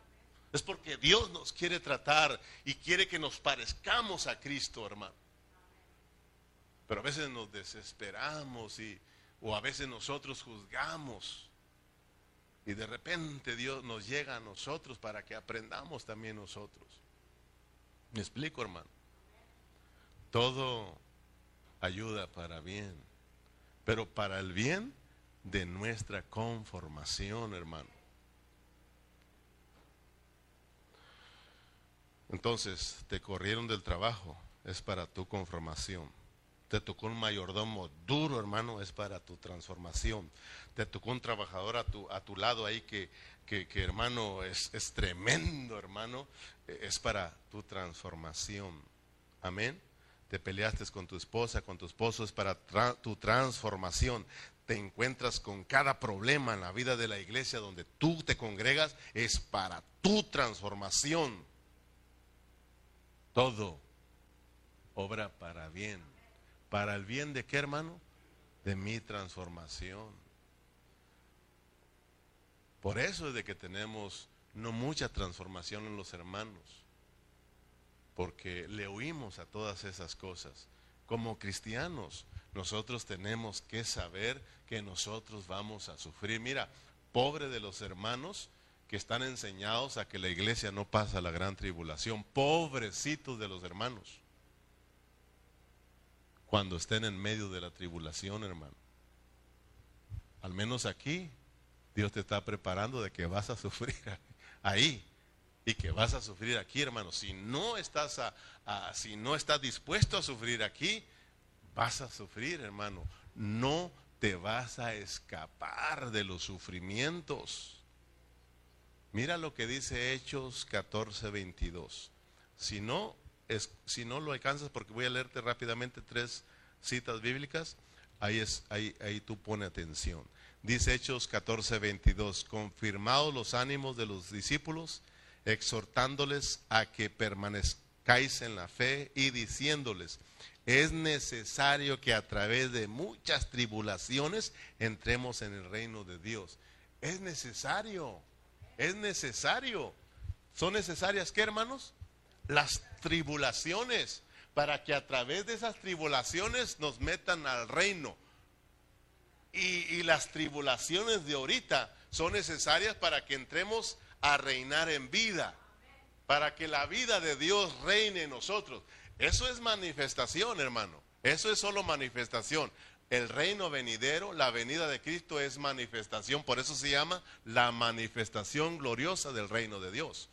Es porque Dios nos quiere tratar y quiere que nos parezcamos a Cristo, hermano. Pero a veces nos desesperamos y, o a veces nosotros juzgamos. Y de repente Dios nos llega a nosotros para que aprendamos también nosotros. ¿Me explico, hermano? Todo ayuda para bien, pero para el bien de nuestra conformación, hermano. Entonces, te corrieron del trabajo, es para tu conformación. Te tocó un mayordomo duro, hermano, es para tu transformación. Te tocó un trabajador a tu, a tu lado ahí que, que, hermano, es, es, tremendo, hermano, e, es para tu transformación. Amén. Te peleaste con tu esposa, con tu esposo, es para tu transformación. Te encuentras con cada problema en la vida de la iglesia donde tú te congregas, es para tu transformación. Todo obra para bien. ¿Para el bien de qué, hermano? De mi transformación. Por eso es de que tenemos no mucha transformación en los hermanos, porque le huimos a todas esas cosas. Como cristianos, nosotros tenemos que saber que nosotros vamos a sufrir. Mira, pobre de los hermanos que están enseñados a que la iglesia no pasa la gran tribulación. Pobrecitos de los hermanos. Cuando estén en medio de la tribulación, hermano. Al menos aquí Dios te está preparando de que vas a sufrir ahí y que vas a sufrir aquí, hermano. Si no estás a, si no estás dispuesto a sufrir aquí, vas a sufrir, hermano. No te vas a escapar de los sufrimientos. Mira lo que dice Hechos 14, 22. Si no, si no lo alcanzas, porque voy a leerte rápidamente tres citas bíblicas, ahí, es, ahí, ahí tú pone atención. Dice Hechos 14, 22, confirmados los ánimos de los discípulos, exhortándoles a que permanezcáis en la fe y diciéndoles, es necesario que a través de muchas tribulaciones entremos en el reino de Dios. Es necesario, es necesario. ¿Son necesarias qué, hermanos? Las tribulaciones, para que a través de esas tribulaciones nos metan al reino. Y, las tribulaciones de ahorita son necesarias para que entremos a reinar en vida, para que la vida de Dios reine en nosotros. Eso es manifestación, hermano. Eso es solo manifestación. El reino venidero, la venida de Cristo es manifestación, por eso se llama la manifestación gloriosa del reino de Dios.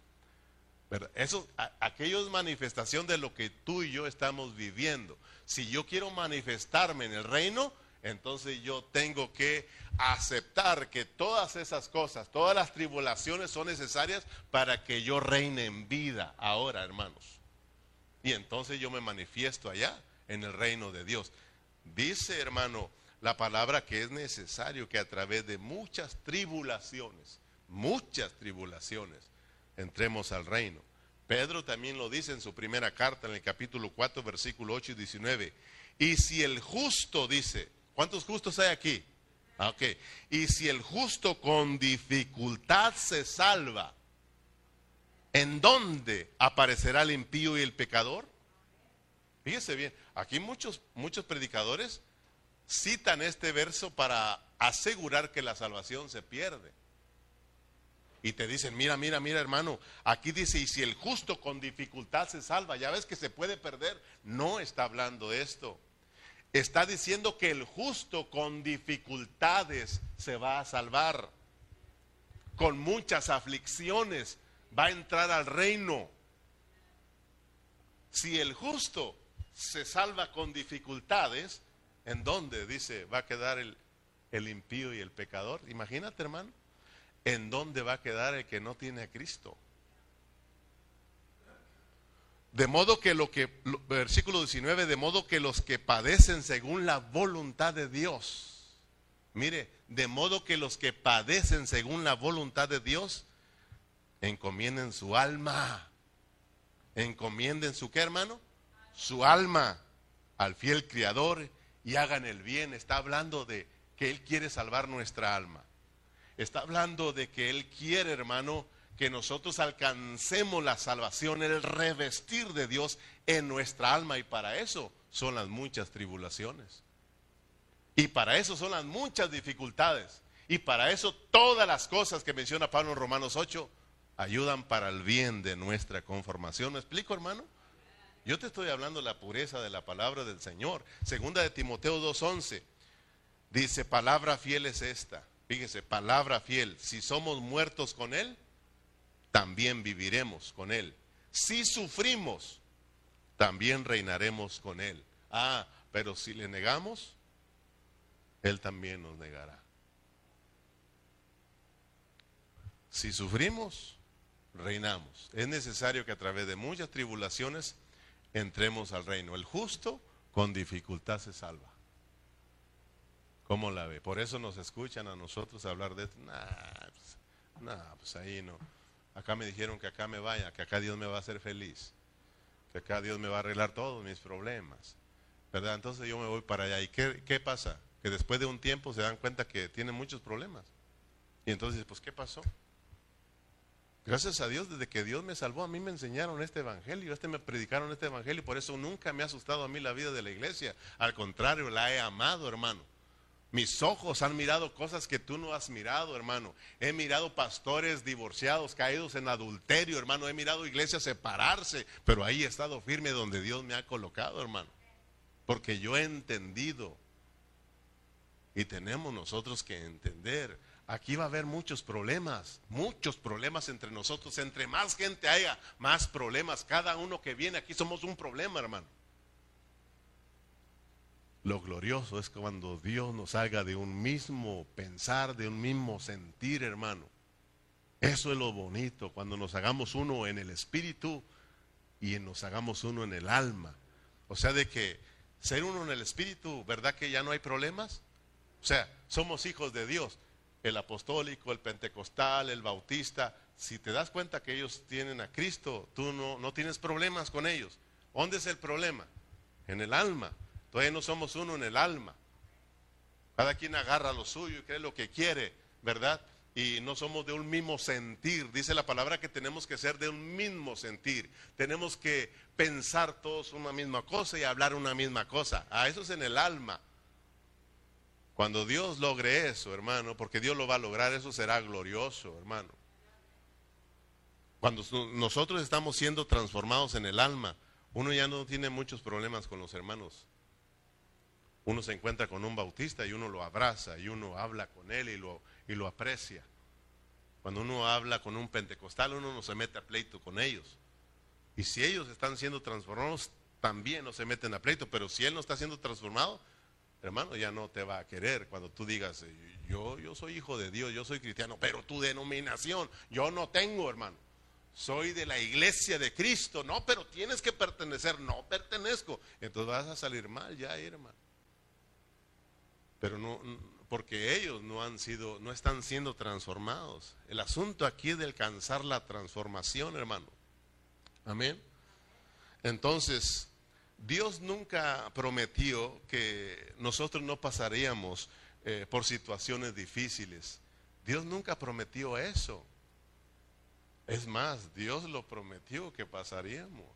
Eso, aquello es manifestación de lo que tú y yo estamos viviendo. Si yo quiero manifestarme en el reino, entonces yo tengo que aceptar que todas esas cosas, todas las tribulaciones son necesarias para que yo reine en vida ahora, hermanos. Y entonces yo me manifiesto allá en el reino de Dios. Dice, hermano, la palabra que es necesario que a través de muchas tribulaciones, muchas tribulaciones, entremos al reino. Pedro también lo dice en su primera carta, en el capítulo 4, versículo 8 y 19 Y si el justo dice, ¿cuántos justos hay aquí? Ah, ok. Y si el justo con dificultad se salva, ¿en dónde aparecerá el impío y el pecador? Fíjese bien, aquí muchos, muchos predicadores citan este verso para asegurar que la salvación se pierde. Y te dicen, mira, mira, mira hermano, aquí dice, y si el justo con dificultad se salva, ya ves que se puede perder. No está hablando esto. Está diciendo que el justo con dificultades se va a salvar. Con muchas aflicciones va a entrar al reino. Si el justo se salva con dificultades, ¿en dónde? Dice, va a quedar el, el impío y el pecador. Imagínate, hermano, ¿en dónde va a quedar el que no tiene a Cristo? De modo que lo que, versículo 19, de modo que los que padecen según la voluntad de Dios, mire, de modo que los que padecen según la voluntad de Dios, encomienden su alma. Encomienden su qué, hermano? Su alma al fiel Criador y hagan el bien. Está hablando de que Él quiere salvar nuestra alma. Está hablando de que Él quiere, hermano, que nosotros alcancemos la salvación, el revestir de Dios en nuestra alma. Y para eso son las muchas tribulaciones. Y para eso son las muchas dificultades. Y para eso todas las cosas que menciona Pablo en Romanos 8 ayudan para el bien de nuestra conformación. ¿Me explico, hermano? Yo te estoy hablando de la pureza de la palabra del Señor. Segunda de Timoteo 2.11. Dice, palabra fiel es esta. Fíjese, palabra fiel. Si somos muertos con Él, también viviremos con Él. Si sufrimos, también reinaremos con Él. Ah, pero si le negamos, Él también nos negará. Si sufrimos, reinamos. Es necesario que a través de muchas tribulaciones entremos al reino. El justo con dificultad se salva. ¿Cómo la ve? Por eso nos escuchan a nosotros hablar de esto. Nah, pues, pues ahí no. Acá me dijeron que acá me vaya, que acá Dios me va a hacer feliz, que acá Dios me va a arreglar todos mis problemas. ¿Verdad? Entonces yo me voy para allá. ¿Y qué, qué pasa? Que después de un tiempo se dan cuenta que tienen muchos problemas. Y entonces, pues, ¿qué pasó? Gracias a Dios, desde que Dios me salvó, a mí me enseñaron este evangelio, este me predicaron este evangelio, y por eso nunca me ha asustado a mí la vida de la iglesia. Al contrario, la he amado, hermano. Mis ojos han mirado cosas que tú no has mirado, hermano. He mirado pastores divorciados, caídos en adulterio, hermano. He mirado iglesias separarse, pero ahí he estado firme donde Dios me ha colocado, hermano. Porque yo he entendido. Y tenemos nosotros que entender. Aquí va a haber muchos problemas, muchos problemas entre nosotros. Entre más gente haya, más problemas. Cada uno que viene aquí somos un problema, hermano. Lo glorioso es cuando Dios nos haga de un mismo pensar, de un mismo sentir, hermano. Eso es lo bonito, cuando nos hagamos uno en el espíritu y nos hagamos uno en el alma. O sea, de que ser uno en el espíritu, ¿verdad que ya no hay problemas? O sea, somos hijos de Dios. El apostólico, el pentecostal, el bautista, si te das cuenta que ellos tienen a Cristo, tú no, no tienes problemas con ellos. ¿Dónde es el problema? En el alma. Todavía no somos uno en el alma. Cada quien agarra lo suyo y cree lo que quiere, ¿verdad? Y no somos de un mismo sentir. Dice la palabra que tenemos que ser de un mismo sentir. Tenemos que pensar todos una misma cosa y hablar una misma cosa. A eso es en el alma. Cuando Dios logre eso, hermano, porque Dios lo va a lograr, eso será glorioso, hermano. Cuando nosotros estamos siendo transformados en el alma, uno ya no tiene muchos problemas con los hermanos uno se encuentra con un bautista y uno lo abraza y uno habla con él y lo, y lo aprecia. Cuando uno habla con un pentecostal, uno no se mete a pleito con ellos. Y si ellos están siendo transformados, también no se meten a pleito. Pero si él no está siendo transformado, hermano, ya no te va a querer cuando tú digas, yo, yo soy hijo de Dios, yo soy cristiano, pero tu denominación, yo no tengo, hermano. Soy de la iglesia de Cristo, no, pero tienes que pertenecer, no pertenezco. Entonces vas a salir mal ya, hermano pero no porque ellos no han sido no están siendo transformados. El asunto aquí es de alcanzar la transformación, hermano. Amén. Entonces, Dios nunca prometió que nosotros no pasaríamos eh, por situaciones difíciles. Dios nunca prometió eso. Es más, Dios lo prometió que pasaríamos,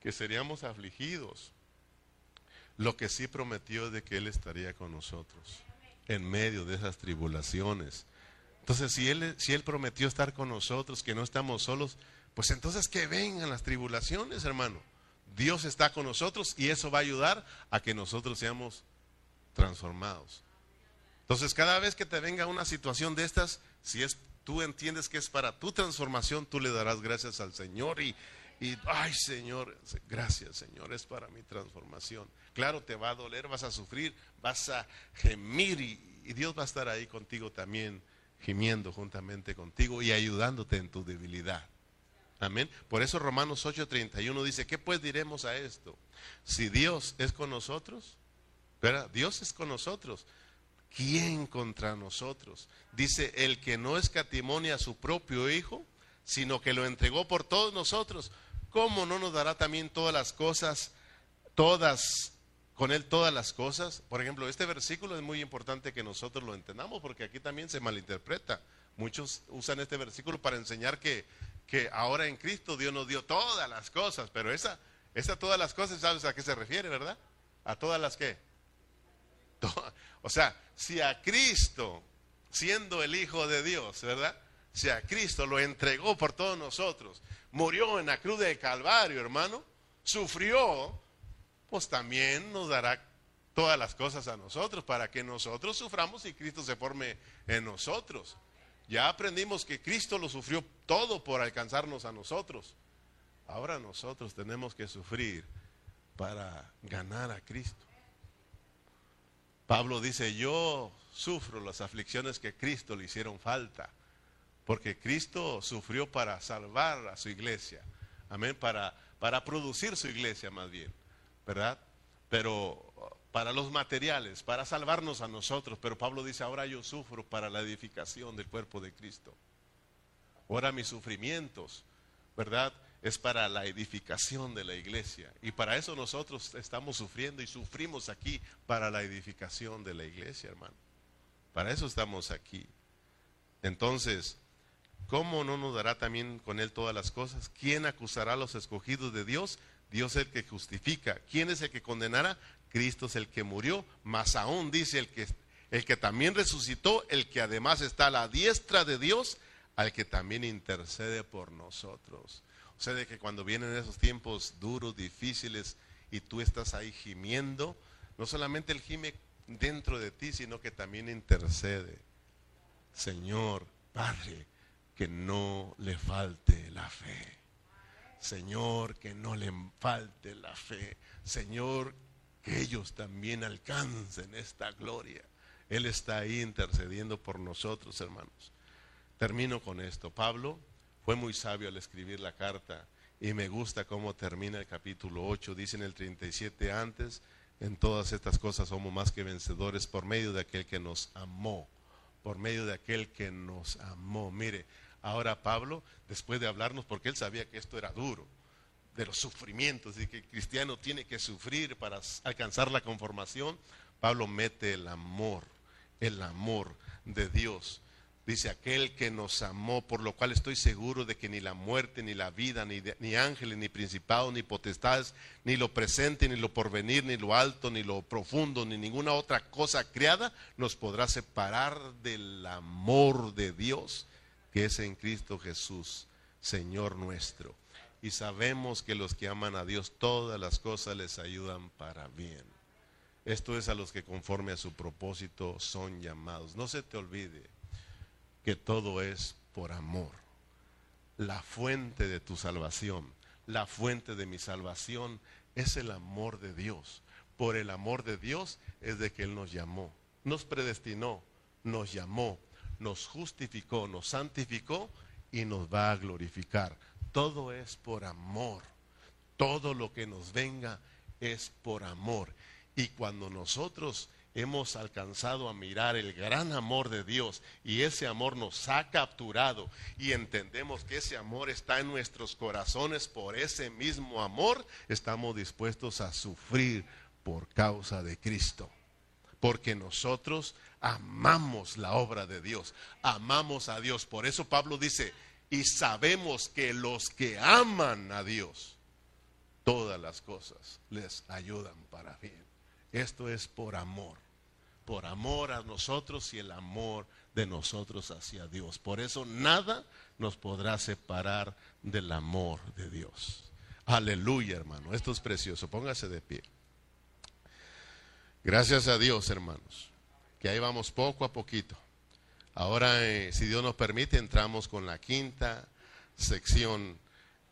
que seríamos afligidos. Lo que sí prometió es de que Él estaría con nosotros en medio de esas tribulaciones. Entonces, si él, si él prometió estar con nosotros, que no estamos solos, pues entonces que vengan las tribulaciones, hermano. Dios está con nosotros y eso va a ayudar a que nosotros seamos transformados. Entonces, cada vez que te venga una situación de estas, si es tú entiendes que es para tu transformación, tú le darás gracias al Señor y, y ay Señor, gracias Señor, es para mi transformación. Claro, te va a doler, vas a sufrir, vas a gemir y, Dios va a estar ahí contigo también, gimiendo juntamente contigo y ayudándote en tu debilidad. Amén. Por eso Romanos 8:31 dice, ¿qué pues diremos a esto? Si Dios es con nosotros, ¿verdad? Dios es con nosotros. ¿Quién contra nosotros? Dice, el que no escatimonia a su propio Hijo, sino que lo entregó por todos nosotros, ¿cómo no nos dará también todas las cosas, todas, con Él todas las cosas? Por ejemplo, este versículo es muy importante que nosotros lo entendamos porque aquí también se malinterpreta. Muchos usan este versículo para enseñar que que ahora en Cristo Dios nos dio todas las cosas, pero esa, esa todas las cosas, ¿sabes a qué se refiere, verdad? A todas las que. O sea, si a Cristo, siendo el Hijo de Dios, ¿verdad? Si a Cristo lo entregó por todos nosotros, murió en la cruz del Calvario, hermano, sufrió, pues también nos dará todas las cosas a nosotros para que nosotros suframos y Cristo se forme en nosotros. Ya aprendimos que Cristo lo sufrió todo por alcanzarnos a nosotros. Ahora nosotros tenemos que sufrir para ganar a Cristo. Pablo dice, yo sufro las aflicciones que Cristo le hicieron falta, porque Cristo sufrió para salvar a su iglesia, amén, para, para producir su iglesia más bien, ¿verdad? Pero para los materiales, para salvarnos a nosotros. Pero Pablo dice, ahora yo sufro para la edificación del cuerpo de Cristo. Ahora mis sufrimientos, ¿verdad? Es para la edificación de la iglesia. Y para eso nosotros estamos sufriendo y sufrimos aquí para la edificación de la iglesia, hermano. Para eso estamos aquí. Entonces, ¿cómo no nos dará también con Él todas las cosas? ¿Quién acusará a los escogidos de Dios? Dios es el que justifica. ¿Quién es el que condenará? Cristo es el que murió, más aún dice el que, el que también resucitó, el que además está a la diestra de Dios, al que también intercede por nosotros. O sea, de que cuando vienen esos tiempos duros, difíciles, y tú estás ahí gimiendo, no solamente el gime dentro de ti, sino que también intercede. Señor, Padre, que no le falte la fe. Señor, que no le falte la fe. Señor, que ellos también alcancen esta gloria. Él está ahí intercediendo por nosotros, hermanos. Termino con esto. Pablo fue muy sabio al escribir la carta y me gusta cómo termina el capítulo 8. Dice en el 37 antes, en todas estas cosas somos más que vencedores por medio de aquel que nos amó, por medio de aquel que nos amó. Mire, ahora Pablo, después de hablarnos, porque él sabía que esto era duro, de los sufrimientos y que el cristiano tiene que sufrir para alcanzar la conformación, Pablo mete el amor, el amor de Dios. Dice, aquel que nos amó, por lo cual estoy seguro de que ni la muerte, ni la vida, ni, ni ángeles, ni principados, ni potestades, ni lo presente, ni lo porvenir, ni lo alto, ni lo profundo, ni ninguna otra cosa creada nos podrá separar del amor de Dios que es en Cristo Jesús, Señor nuestro y sabemos que los que aman a Dios todas las cosas les ayudan para bien. Esto es a los que conforme a su propósito son llamados. No se te olvide que todo es por amor. La fuente de tu salvación, la fuente de mi salvación es el amor de Dios. Por el amor de Dios es de que Él nos llamó, nos predestinó, nos llamó, nos justificó, nos santificó y nos va a glorificar. Todo es por amor. Todo lo que nos venga es por amor. Y cuando nosotros hemos alcanzado a mirar el gran amor de Dios y ese amor nos ha capturado y entendemos que ese amor está en nuestros corazones, por ese mismo amor estamos dispuestos a sufrir por causa de Cristo. Porque nosotros amamos la obra de Dios, amamos a Dios. Por eso Pablo dice, y sabemos que los que aman a Dios, todas las cosas les ayudan para bien. Esto es por amor por amor a nosotros y el amor de nosotros hacia Dios. Por eso nada nos podrá separar del amor de Dios. Aleluya, hermano. Esto es precioso. Póngase de pie. Gracias a Dios, hermanos, que ahí vamos poco a poquito. Ahora, eh, si Dios nos permite, entramos con la quinta sección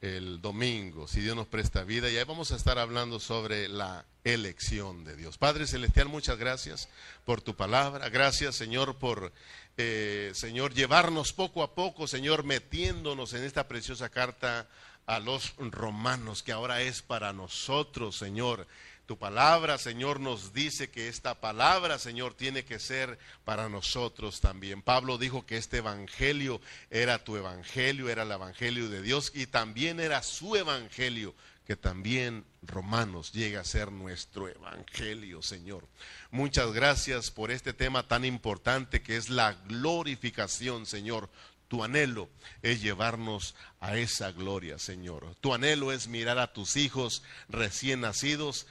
el domingo, si Dios nos presta vida, y ahí vamos a estar hablando sobre la elección de Dios. Padre Celestial, muchas gracias por tu palabra, gracias Señor por, eh, Señor, llevarnos poco a poco, Señor, metiéndonos en esta preciosa carta a los romanos, que ahora es para nosotros, Señor, tu palabra, Señor, nos dice que esta palabra, Señor, tiene que ser para nosotros también. Pablo dijo que este evangelio era tu evangelio, era el evangelio de Dios y también era su evangelio, que también Romanos llega a ser nuestro evangelio, Señor. Muchas gracias por este tema tan importante que es la glorificación, Señor. Tu anhelo es llevarnos a esa gloria, Señor. Tu anhelo es mirar a tus hijos recién nacidos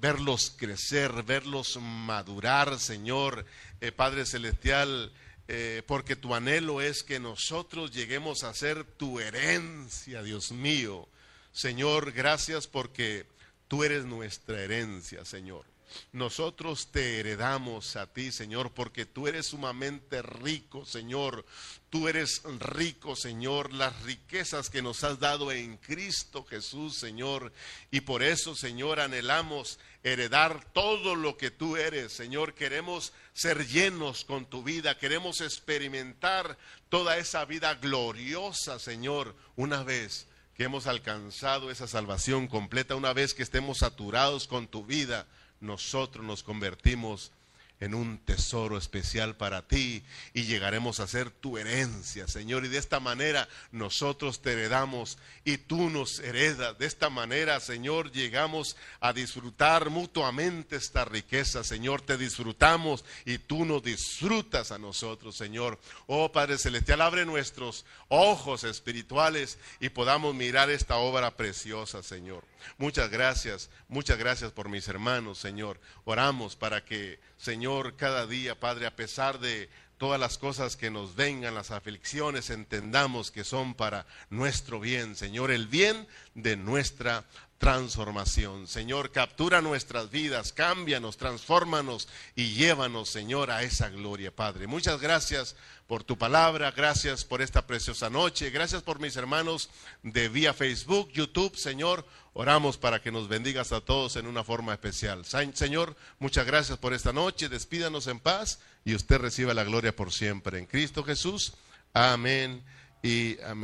verlos crecer, verlos madurar, Señor, eh, Padre Celestial, porque tu anhelo es que nosotros lleguemos a ser tu herencia, Dios mío. Señor, gracias porque tú eres nuestra herencia, Señor. Nosotros te heredamos a ti, Señor, porque tú eres sumamente rico, Señor. Tú eres rico, Señor, las riquezas que nos has dado en Cristo Jesús, Señor. Y por eso, Señor, anhelamos heredar todo lo que tú eres, Señor. Queremos ser llenos con tu vida, queremos experimentar toda esa vida gloriosa, Señor, una vez que hemos alcanzado esa salvación completa, una vez que estemos saturados con tu vida nosotros nos convertimos en un tesoro especial para ti y llegaremos a ser tu herencia, Señor. Y de esta manera nosotros te heredamos y tú nos heredas. De esta manera, Señor, llegamos a disfrutar mutuamente esta riqueza, Señor. Te disfrutamos y tú nos disfrutas a nosotros, Señor. Oh Padre Celestial, abre nuestros ojos espirituales y podamos mirar esta obra preciosa, Señor. Muchas gracias, muchas gracias por mis hermanos, Señor. Oramos para que Señor, cada día, Padre, a pesar de todas las cosas que nos vengan, las aflicciones, entendamos que son para nuestro bien, Señor, el bien de nuestra transformación. Señor, captura nuestras vidas, cámbianos, transfórmanos y llévanos, Señor, a esa gloria, Padre. Muchas gracias por tu palabra, gracias por esta preciosa noche, gracias por mis hermanos de vía Facebook, YouTube, Señor. Oramos para que nos bendigas a todos en una forma especial. Señor, muchas gracias por esta noche, despídanos en paz y usted reciba la gloria por siempre. En Cristo Jesús, amén y amén.